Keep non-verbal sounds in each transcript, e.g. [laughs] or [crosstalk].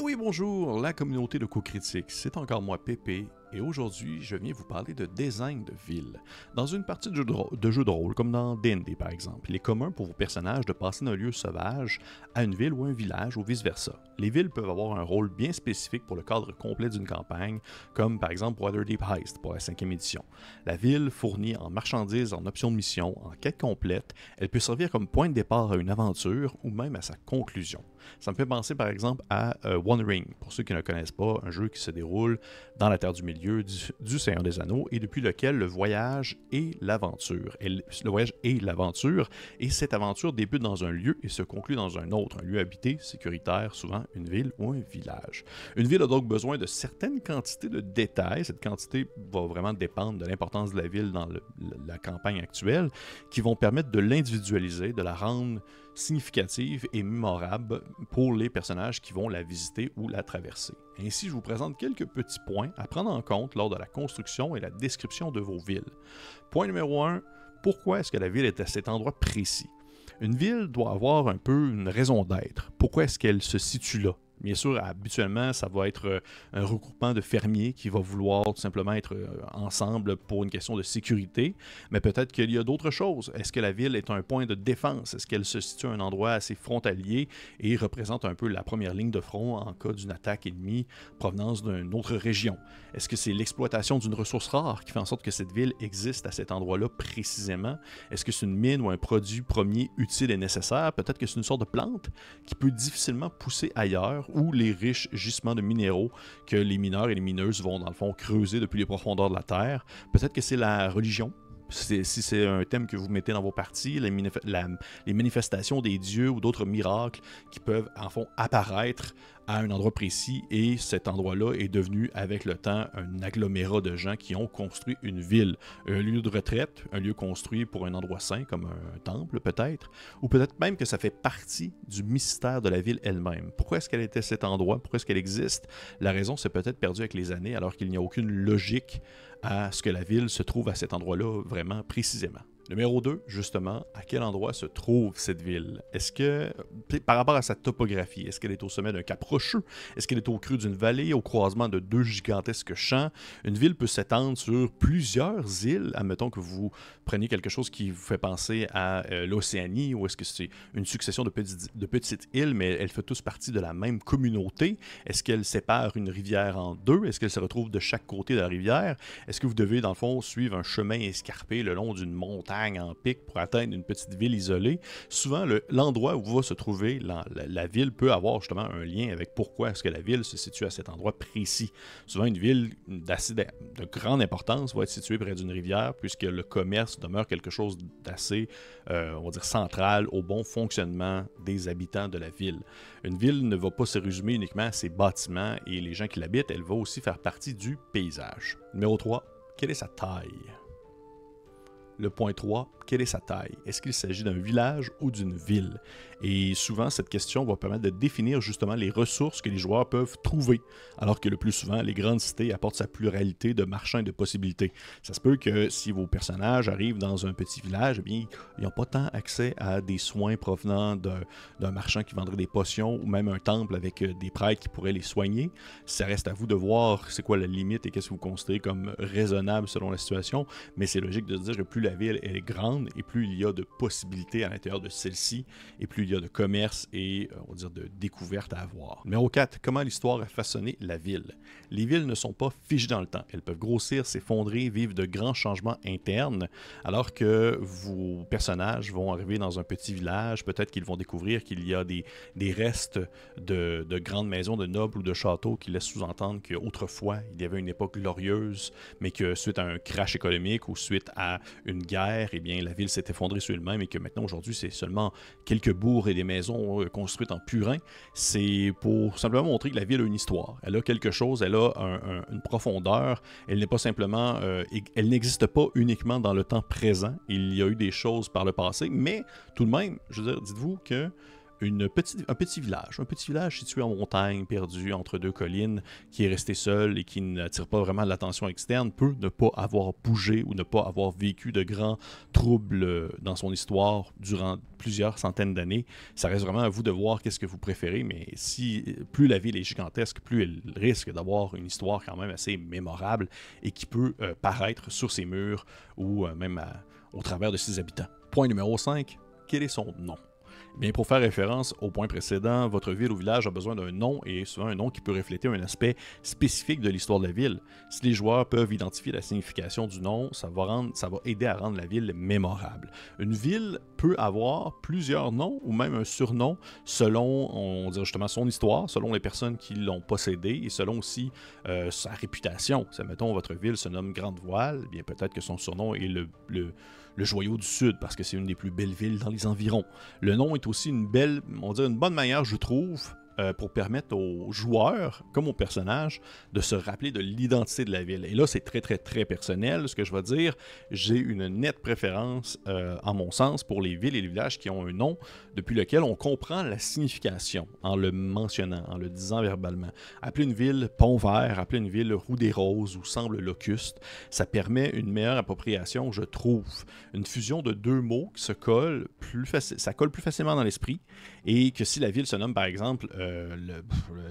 Et oui, bonjour, la communauté de co-critique, c'est encore moi Pépé, et aujourd'hui, je viens vous parler de design de ville. Dans une partie de jeu de, rôle, comme dans D&D par exemple, il est commun pour vos personnages de passer d'un lieu sauvage à une ville ou un village ou vice-versa. Les villes peuvent avoir un rôle bien spécifique pour le cadre complet d'une campagne, comme par exemple Waterdeep Heist pour la cinquième édition. La ville fournit en marchandises, en options de mission, en quête complète, elle peut servir comme point de départ à une aventure ou même à sa conclusion. Ça me fait penser par exemple à euh, One Ring, pour ceux qui ne connaissent pas, un jeu qui se déroule dans la Terre du Milieu du, Seigneur des Anneaux et depuis lequel le voyage et l'aventure. Le voyage et l'aventure, et cette aventure débute dans un lieu et se conclut dans un autre, un lieu habité, sécuritaire, souvent une ville ou un village. Une ville a donc besoin de certaines quantités de détails, cette quantité va vraiment dépendre de l'importance de la ville dans la campagne actuelle, qui vont permettre de l'individualiser, de la rendre significative et mémorable pour les personnages qui vont la visiter ou la traverser. Ainsi, je vous présente quelques petits points à prendre en compte lors de la construction et la description de vos villes. Point numéro 1, pourquoi est-ce que la ville est à cet endroit précis? Une ville doit avoir un peu une raison d'être. Pourquoi est-ce qu'elle se situe là? Bien sûr, habituellement, ça va être euh, un regroupement de fermiers qui va vouloir tout simplement être euh, ensemble pour une question de sécurité, mais peut-être qu'il y a d'autres choses. Est-ce que la ville est un point de défense? Est-ce qu'elle se situe à un endroit assez frontalier et représente un peu la première ligne de front en cas d'une attaque ennemie provenance d'une autre région? Est-ce que c'est l'exploitation d'une ressource rare qui fait en sorte que cette ville existe à cet endroit-là précisément? Est-ce que c'est une mine ou un produit premier utile et nécessaire? Peut-être que c'est une sorte de plante qui peut difficilement pousser ailleurs ou les riches gisements de minéraux que les mineurs et les mineuses vont, dans le fond, creuser depuis les profondeurs de la Terre. Peut-être que c'est la religion si c'est un thème que vous mettez dans vos parties, les, les manifestations des dieux ou d'autres miracles qui peuvent en fond apparaître à un endroit précis et cet endroit-là est devenu avec le temps un agglomérat de gens qui ont construit une ville, un lieu de retraite, un lieu construit pour un endroit saint comme un temple peut-être, ou peut-être même que ça fait partie du mystère de la ville elle-même. Pourquoi est-ce qu'elle était cet endroit? Pourquoi est-ce qu'elle existe? La raison s'est peut-être perdue avec les années alors qu'il n'y a aucune logique à ce que la ville se trouve à cet endroit-là vraiment précisément. Numéro 2, justement, à quel endroit se trouve cette ville? Est-ce que, par rapport à sa topographie, est-ce qu'elle est au sommet d'un cap rocheux? Est-ce qu'elle est au creux d'une vallée, au croisement de deux gigantesques champs? Une ville peut s'étendre sur plusieurs îles. Admettons que vous preniez quelque chose qui vous fait penser à euh, l'Océanie, ou est-ce que c'est une succession de, de petites îles, mais elles font tous partie de la même communauté? Est-ce qu'elle sépare une rivière en deux? Est-ce qu'elle se retrouve de chaque côté de la rivière? Est-ce que vous devez, dans le fond, suivre un chemin escarpé le long d'une montagne? En pic pour atteindre une petite ville isolée, souvent l'endroit où va se trouver la, ville peut avoir justement un lien avec pourquoi est-ce que la ville se situe à cet endroit précis. Souvent, une ville d'assez de, grande importance va être située près d'une rivière puisque le commerce demeure quelque chose d'assez, euh, on va dire, central au bon fonctionnement des habitants de la ville. Une ville ne va pas se résumer uniquement à ses bâtiments et les gens qui l'habitent, elle va aussi faire partie du paysage. Numéro 3, quelle est sa taille? Le point 3, quelle est sa taille? Est-ce qu'il s'agit d'un village ou d'une ville? Et souvent, cette question va permettre de définir justement les ressources que les joueurs peuvent trouver, alors que le plus souvent, les grandes cités apportent sa pluralité de marchands et de possibilités. Ça se peut que si vos personnages arrivent dans un petit village, eh bien, ils n'ont pas tant accès à des soins provenant d'un marchand qui vendrait des potions ou même un temple avec euh, des prêtres qui pourraient les soigner. Ça reste à vous de voir c'est quoi la limite et qu'est-ce que vous considérez comme raisonnable selon la situation, mais c'est logique de se dire que plus la ville est grande, et plus il y a de possibilités à l'intérieur de celle-ci, et plus il y a de commerce et, euh, on va dire, de découvertes à avoir. Numéro 4, comment l'histoire a façonné la ville. Les villes ne sont pas figées dans le temps. Elles peuvent grossir, s'effondrer, vivre de grands changements internes, alors que vos personnages vont arriver dans un petit village, peut-être qu'ils vont découvrir qu'il y a des, restes de, de, grandes maisons de nobles ou de châteaux qui laissent sous-entendre qu'autrefois, il y avait une époque glorieuse, mais que suite à un crash économique ou suite à une guerre, eh bien, la ville s'est effondrée sur elle-même et que maintenant, aujourd'hui, c'est seulement quelques bourgs et des maisons euh, construites en purin, c'est pour simplement montrer que la ville a une histoire. Elle a quelque chose, elle a une profondeur. Elle n'est pas simplement, euh, elle n'existe pas uniquement dans le temps présent. Il y a eu des choses par le passé, mais tout de même, je veux dire, dites-vous que un petit village, un petit village situé en montagne, perdu entre deux collines, qui est resté seul et qui n'attire pas vraiment l'attention externe, peut ne pas avoir bougé ou ne pas avoir vécu de grands troubles dans son histoire durant plusieurs centaines d'années. Ça reste vraiment à vous de voir qu'est-ce que vous préférez, mais si plus la ville est gigantesque, plus elle risque d'avoir une histoire quand même assez mémorable et qui peut euh, paraître sur ses murs ou euh, même au travers de ses habitants. Point numéro 5, quel est son nom? Bien, pour faire référence au point précédent, votre ville ou village a besoin d'un nom et souvent un nom qui peut refléter un aspect spécifique de l'histoire de la ville. Si les joueurs peuvent identifier la signification du nom, ça va, ça va aider à rendre la ville mémorable. Une ville peut avoir plusieurs noms ou même un surnom selon, on dirait justement, son histoire, selon les personnes qui l'ont possédé et selon aussi euh, sa réputation. Si, mettons, votre ville se nomme Grande Voile, bien peut-être que son surnom est le, le le joyau du Sud, parce que c'est une des plus belles villes dans les environs. Le nom est aussi une belle, on dirait une bonne manière, je trouve, euh, pour permettre aux joueurs, comme aux personnages, de se rappeler de l'identité de la ville. Et là, c'est très, très, très personnel. Ce que je vais dire, j'ai une nette préférence, euh, en mon sens, pour les villes et les villages qui ont un nom depuis lequel on comprend la signification en le mentionnant, en le disant verbalement. Appeler une ville Pont Vert, appeler une ville Roue des Roses ou Semble Locuste, ça permet une meilleure appropriation, je trouve. Une fusion de deux mots qui se collent plus ça colle plus facilement dans l'esprit et que si la ville se nomme par exemple euh, le,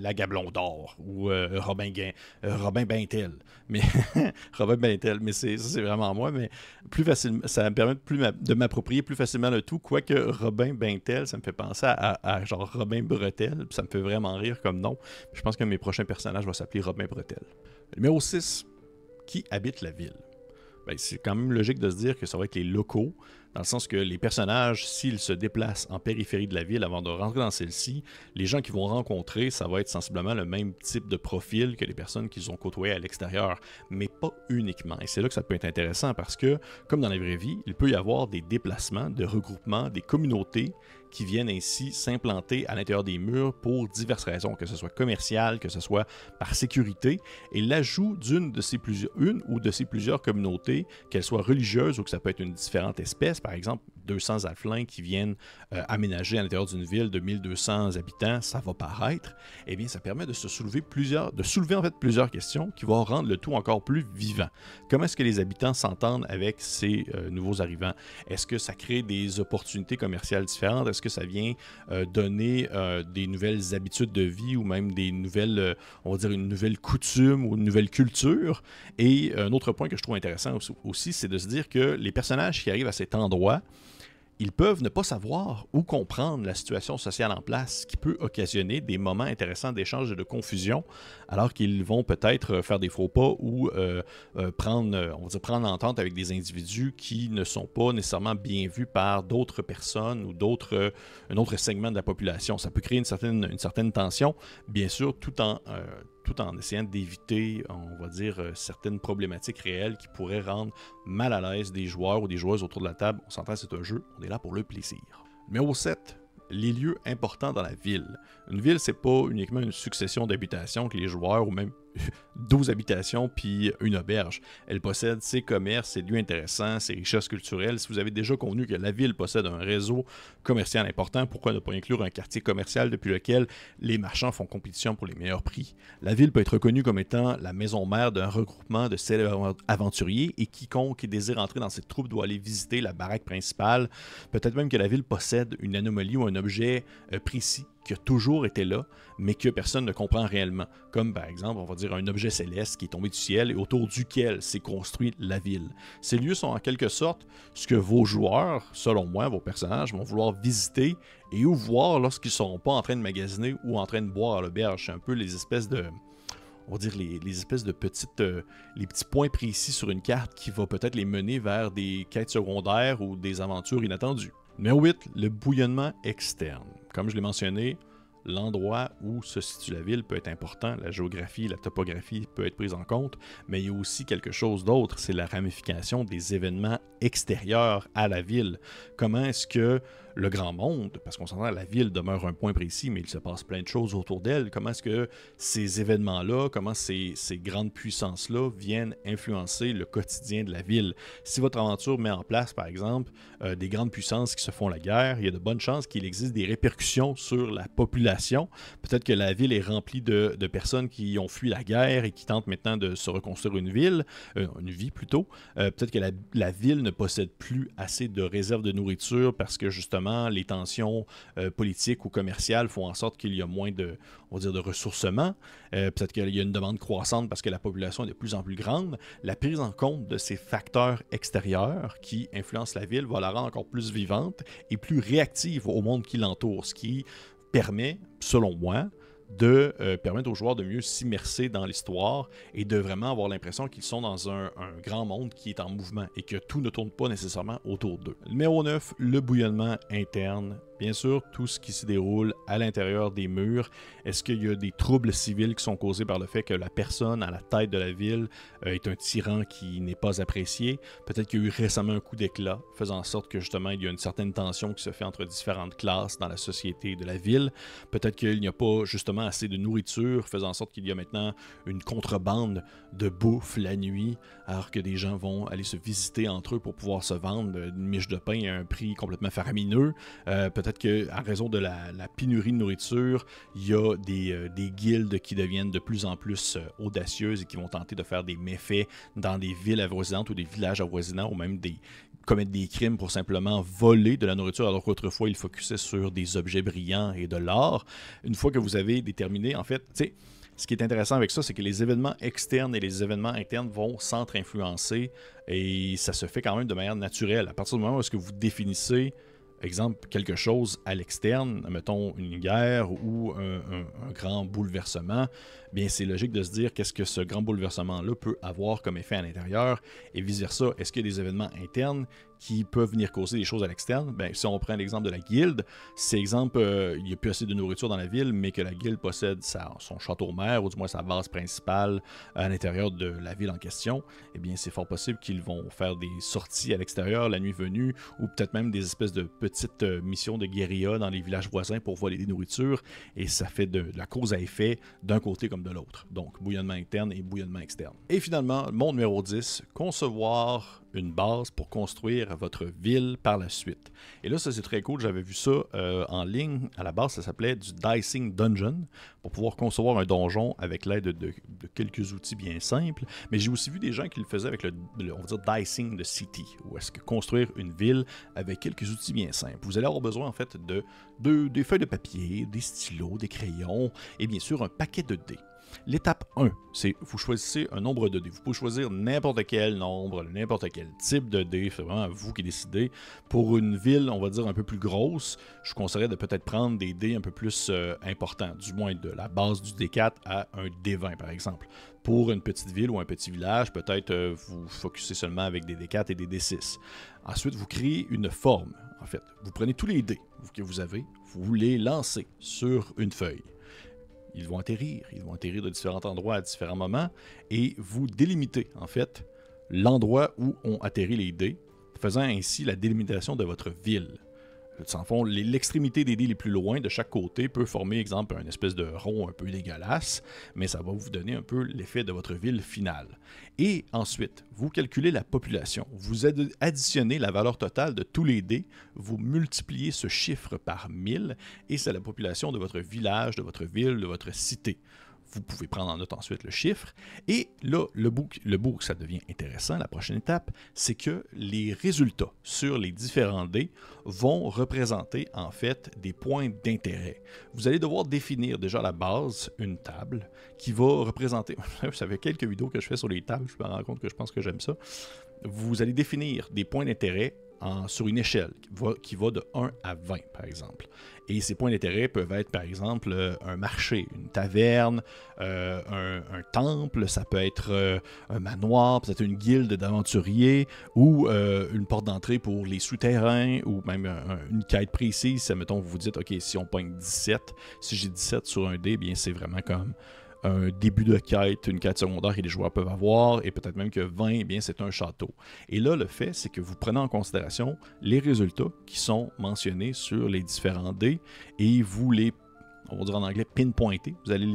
la Gablon d'Or ou euh, Robin, Gain, euh, Robin Bintel, mais [laughs] Robin Bintel, mais c'est vraiment moi, mais plus facilement, ça me permet de, m'approprier plus facilement le tout, quoique Robin Bintel, ça me fait penser à, Robin Bretel, ça me fait vraiment rire comme nom. Je pense que mes prochains personnages vont s'appeler Robin Bretel. Numéro 6, qui habite la ville? Ben, c'est quand même logique de se dire que ça va être les locaux, dans le sens que les personnages, s'ils se déplacent en périphérie de la ville avant de rentrer dans celle-ci, les gens qu'ils vont rencontrer, ça va être sensiblement le même type de profil que les personnes qu'ils ont côtoyées à l'extérieur, mais pas uniquement. Et c'est là que ça peut être intéressant parce que, comme dans la vraie vie, il peut y avoir des déplacements, des regroupements, des communautés qui viennent ainsi s'implanter à l'intérieur des murs pour diverses raisons, que ce soit commercial, que ce soit par sécurité, et l'ajout d'une de ces plusieurs, une ou de ces plusieurs communautés, qu'elles soient religieuses ou que ça peut être une différente espèce, par exemple 200 alflins qui viennent euh, aménager à l'intérieur d'une ville de 1200 habitants, ça va paraître, eh bien, ça permet de se soulever plusieurs, de soulever en fait plusieurs questions qui vont rendre le tout encore plus vivant. Comment est-ce que les habitants s'entendent avec ces euh, nouveaux arrivants? Est-ce que ça crée des opportunités commerciales différentes? Est-ce que ça vient euh, donner des nouvelles habitudes de vie ou même des nouvelles, on va dire une nouvelle coutume ou une nouvelle culture. Et un autre point que je trouve intéressant aussi, c'est de se dire que les personnages qui arrivent à cet endroit ils peuvent ne pas savoir ou comprendre la situation sociale en place, ce qui peut occasionner des moments intéressants d'échange et de confusion, alors qu'ils vont peut-être faire des faux pas ou euh, euh, prendre, on va dire, prendre entente avec des individus qui ne sont pas nécessairement bien vus par d'autres personnes ou d'autres, un autre segment de la population. Ça peut créer une certaine, une certaine tension, bien sûr, tout en euh, tout en essayant d'éviter, on va dire, euh, certaines problématiques réelles qui pourraient rendre mal à l'aise des joueurs ou des joueuses autour de la table. On s'entend, c'est un jeu, on est là pour le plaisir. Numéro 7, les lieux importants dans la ville. Une ville, c'est pas uniquement une succession d'habitations que les joueurs ou même 12 habitations puis une auberge. Elle possède ses commerces, ses lieux intéressants, ses richesses culturelles. Si vous avez déjà convenu que la ville possède un réseau commercial important, pourquoi ne pas inclure un quartier commercial depuis lequel les marchands font compétition pour les meilleurs prix? La ville peut être reconnue comme étant la maison mère d'un regroupement de célèbres aventuriers et quiconque désire entrer dans cette troupe doit aller visiter la baraque principale. Peut-être même que la ville possède une anomalie ou un objet euh, précis qui a toujours été là, mais que personne ne comprend réellement. Comme par exemple, on va dire un objet céleste qui est tombé du ciel et autour duquel s'est construite la ville. Ces lieux sont en quelque sorte ce que vos joueurs, selon moi, vos personnages, vont vouloir visiter et ou voir lorsqu'ils ne seront pas en train de magasiner ou en train de boire à l'auberge. C'est un peu les espèces de on va dire les, espèces de petites euh, les petits points précis sur une carte qui va peut-être les mener vers des quêtes secondaires ou des aventures inattendues. Numéro 8, le bouillonnement externe. Comme je l'ai mentionné, l'endroit où se situe la ville peut être important, la géographie, la topographie peut être prise en compte, mais il y a aussi quelque chose d'autre, c'est la ramification des événements extérieur à la ville. Comment est-ce que le grand monde, parce qu'on s'entend, la ville demeure un point précis, mais il se passe plein de choses autour d'elle. Comment est-ce que ces événements-là, comment ces, grandes puissances-là viennent influencer le quotidien de la ville? Si votre aventure met en place, par exemple, euh, des grandes puissances qui se font la guerre, il y a de bonnes chances qu'il existe des répercussions sur la population. Peut-être que la ville est remplie de, personnes qui ont fui la guerre et qui tentent maintenant de se reconstruire une ville, euh, une vie plutôt. Euh, Peut-être que la ville ne possède plus assez de réserves de nourriture parce que justement, les tensions euh, politiques ou commerciales font en sorte qu'il y a moins de, on va dire, de ressourcement. Euh, peut-être qu'il y a une demande croissante parce que la population est de plus en plus grande. La prise en compte de ces facteurs extérieurs qui influencent la ville va la rendre encore plus vivante et plus réactive au monde qui l'entoure, ce qui permet, selon moi, de euh, permettre aux joueurs de mieux s'immerser dans l'histoire et de vraiment avoir l'impression qu'ils sont dans un, un, grand monde qui est en mouvement et que tout ne tourne pas nécessairement autour d'eux. Numéro 9, le bouillonnement interne Bien sûr, tout ce qui se déroule à l'intérieur des murs. Est-ce qu'il y a des troubles civils qui sont causés par le fait que la personne à la tête de la ville euh, est un tyran qui n'est pas apprécié? Peut-être qu'il y a eu récemment un coup d'éclat, faisant en sorte que justement il y a une certaine tension qui se fait entre différentes classes dans la société de la ville. Peut-être qu'il n'y a pas justement assez de nourriture, faisant en sorte qu'il y a maintenant une contrebande de bouffe la nuit, alors que des gens vont aller se visiter entre eux pour pouvoir se vendre une miche de pain à un prix complètement faramineux. Euh, peut-être peut-être qu'à raison de la, pénurie de nourriture, il y a des, euh, des, guildes qui deviennent de plus en plus euh, audacieuses et qui vont tenter de faire des méfaits dans des villes avoisinantes ou des villages avoisinants ou même des commettre des crimes pour simplement voler de la nourriture alors qu'autrefois ils focusaient sur des objets brillants et de l'or. Une fois que vous avez déterminé, en fait, tu sais, ce qui est intéressant avec ça, c'est que les événements externes et les événements internes vont s'entre-influencer et ça se fait quand même de manière naturelle. À partir du moment où est-ce que vous définissez exemple, quelque chose à l'externe, mettons une guerre ou un, grand bouleversement, bien c'est logique de se dire qu'est-ce que ce grand bouleversement-là peut avoir comme effet à l'intérieur et vice-versa. Est-ce qu'il y a des événements internes qui peuvent venir causer des choses à l'externe. Ben, si on prend l'exemple de la guilde, c'est exemple, euh, il n'y a plus assez de nourriture dans la ville, mais que la guilde possède son château-mère, ou du moins sa base principale à l'intérieur de la ville en question, eh bien, c'est fort possible qu'ils vont faire des sorties à l'extérieur la nuit venue, ou peut-être même des espèces de petites euh, missions de guérilla dans les villages voisins pour voler des nourritures, et ça fait de, de la cause à effet d'un côté comme de l'autre. Donc, bouillonnement interne et bouillonnement externe. Et finalement, mon numéro 10, concevoir une base pour construire votre ville par la suite. Et là, ça c'est très cool. J'avais vu ça euh, en ligne. À la base, ça s'appelait du Dicing Dungeon pour pouvoir concevoir un donjon avec l'aide de, quelques outils bien simples. Mais j'ai aussi vu des gens qui le faisaient avec le, on va dire, Dicing de City, ou est-ce que construire une ville avec quelques outils bien simples. Vous allez avoir besoin en fait de, feuilles de papier, des stylos, des crayons et bien sûr un paquet de dés. L'étape 1, c'est vous choisissez un nombre de dés. Vous pouvez choisir n'importe quel nombre, n'importe quel type de dés. C'est vraiment vous qui décidez. Pour une ville, on va dire un peu plus grosse, je vous conseillerais de peut-être prendre des dés un peu plus euh, importants, du moins de la base du D4 à un D20 par exemple. Pour une petite ville ou un petit village, peut-être euh, vous focussez seulement avec des D4 et des D6. Ensuite, vous créez une forme. En fait, vous prenez tous les dés que vous avez, vous les lancez sur une feuille ils vont atterrir. Ils vont atterrir de différents endroits à différents moments et vous délimitez en fait l'endroit où ont atterri les dés, faisant ainsi la délimitation de votre ville. Sans fond, l'extrémité des dés les plus loin de chaque côté peut former, exemple, un espèce de rond un peu dégueulasse, mais ça va vous donner un peu l'effet de votre ville finale. Et ensuite, vous calculez la population. Vous additionnez la valeur totale de tous les dés, vous multipliez ce chiffre par 1000, et c'est la population de votre village, de votre ville, de votre cité vous pouvez prendre en note ensuite le chiffre. Et là, le bout, le bout ça devient intéressant, la prochaine étape, c'est que les résultats sur les différents dés vont représenter en fait des points d'intérêt. Vous allez devoir définir déjà à la base une table qui va représenter, [laughs] vous savez, quelques vidéos que je fais sur les tables, je me rends compte que je pense que j'aime ça. Vous allez définir des points d'intérêt sur une échelle qui va, qui va, de 1 à 20, par exemple. Et ces points d'intérêt peuvent être, par exemple, euh, un marché, une taverne, euh, un, temple, ça peut être euh, un manoir, peut-être une guilde d'aventuriers, ou une porte d'entrée pour les souterrains, ou même un, une quête précise. Ça, mettons, vous vous dites, OK, si on pogne 17, si j'ai 17 sur un dé, bien c'est vraiment comme un début de quête, une quête secondaire que les joueurs peuvent avoir, et peut-être même que 20, eh bien, c'est un château. Et là, le fait, c'est que vous prenez en considération les résultats qui sont mentionnés sur les différents dés et vous les on va dire en anglais, pinpointer. Vous allez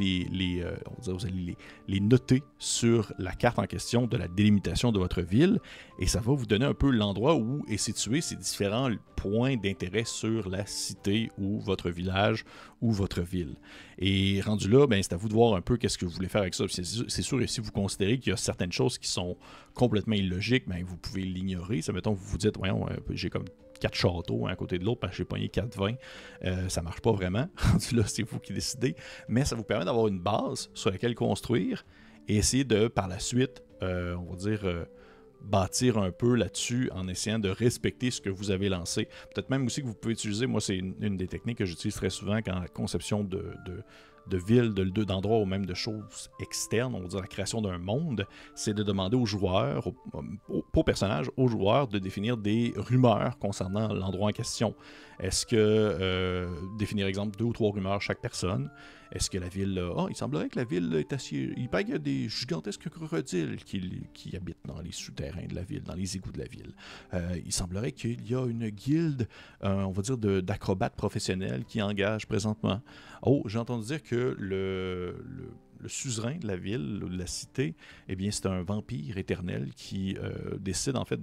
euh, les, noter sur la carte en question de la délimitation de votre ville et ça va vous donner un peu l'endroit où est situé ces différents points d'intérêt sur la cité ou votre village ou votre ville. Et rendu là, ben, c'est à vous de voir un peu qu'est-ce que vous voulez faire avec ça. C'est sûr, et si vous considérez qu'il y a certaines choses qui sont complètement illogiques, ben, vous pouvez l'ignorer. Ça, mettons, vous vous dites, voyons, euh, j'ai comme quatre châteaux un à côté de l'autre parce que j'ai pogné quatre vins. Euh, ça marche pas vraiment. [laughs] là, c'est vous qui décidez. Mais ça vous permet d'avoir une base sur laquelle construire et essayer de, par la suite, euh, on va dire, euh, bâtir un peu là-dessus en essayant de respecter ce que vous avez lancé. Peut-être même aussi que vous pouvez utiliser, moi, c'est une, des techniques que j'utilise très souvent quand la conception de de villes, d'endroits ou même de choses externes, on va dire la création d'un monde, c'est de demander aux joueurs, aux, personnages, aux joueurs de définir des rumeurs concernant l'endroit en question. Est-ce que euh, définir, exemple, deux ou trois rumeurs chaque personne Est-ce que la ville. oh, il semblerait que la ville est assez. Il paraît qu'il y a des gigantesques crocodiles qui, qui, habitent dans les souterrains de la ville, dans les égouts de la ville. Euh, il semblerait qu'il y a une guilde, euh, on va dire, d'acrobates professionnels qui engage présentement. Oh, j'ai entendu dire que le suzerain de la ville, de la cité, eh bien, c'est un vampire éternel qui décide en fait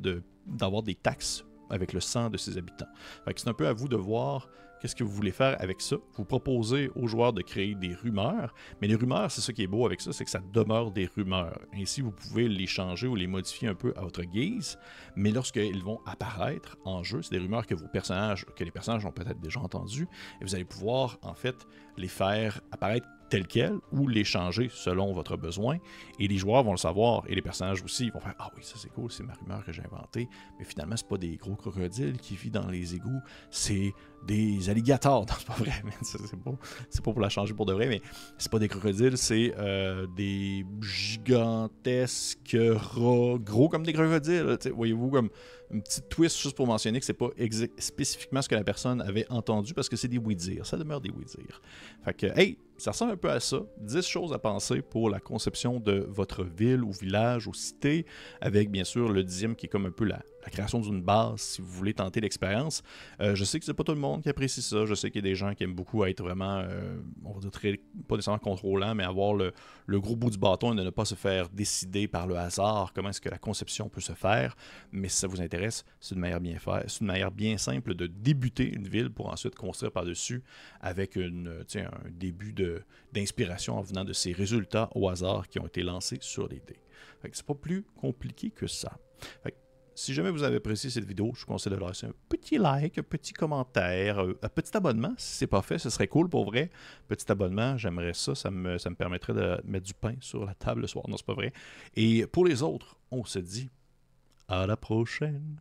d'avoir des taxes avec le sang de ses habitants. c'est un peu à vous de voir qu'est-ce que vous voulez faire avec ça. Vous proposez aux joueurs de créer des rumeurs, mais les rumeurs, c'est ce qui est beau avec ça, c'est que ça demeure des rumeurs. Ainsi, vous pouvez les changer ou les modifier un peu à votre guise, mais lorsqu'ils vont apparaître en jeu, c'est des rumeurs que vos personnages, que les personnages ont peut-être déjà entendues, et vous allez pouvoir en fait les faire apparaître tel quel ou les changer selon votre besoin. Et les joueurs vont le savoir et les personnages aussi vont faire Ah oui, ça c'est cool, c'est ma rumeur que j'ai inventée. Mais finalement, c'est pas des gros crocodiles qui vivent dans les égouts, c'est des alligators. [laughs] Non, c'est pas vrai, c'est pas, pas pour la changer pour de vrai, mais c'est pas des crocodiles, c'est euh, des gigantesques rats, gros comme des crocodiles. Voyez-vous, comme une petite twist juste pour mentionner que c'est pas spécifiquement ce que la personne avait entendu parce que c'est des oui-dire. Ça demeure des oui-dire. Fait que, hey, ça ressemble un peu à ça. 10 choses à penser pour la conception de votre ville ou village ou cité, avec bien sûr le dixième qui est comme un peu la, la création d'une base si vous voulez tenter l'expérience. Euh, je sais que c'est pas tout le monde qui apprécie ça. Je sais qu'il y a des gens qui aiment beaucoup être vraiment, euh, on va dire, très, pas nécessairement contrôlant, mais avoir le, gros bout du bâton et de ne pas se faire décider par le hasard comment est-ce que la conception peut se faire. Mais si ça vous intéresse, c'est une manière bien c'est une manière bien simple de débuter une ville pour ensuite construire par-dessus avec une, un début d'inspiration en venant de ces résultats au hasard qui ont été lancés sur les dés. C'est pas plus compliqué que ça. Si jamais vous avez apprécié cette vidéo, je vous conseille de laisser un petit like, un petit commentaire, euh, un petit abonnement. Si ce n'est pas fait, ce serait cool pour vrai. Petit abonnement, j'aimerais ça. Ça me, ça me permettrait de mettre du pain sur la table le soir. Non, c'est pas vrai. Et pour les autres, on se dit à la prochaine.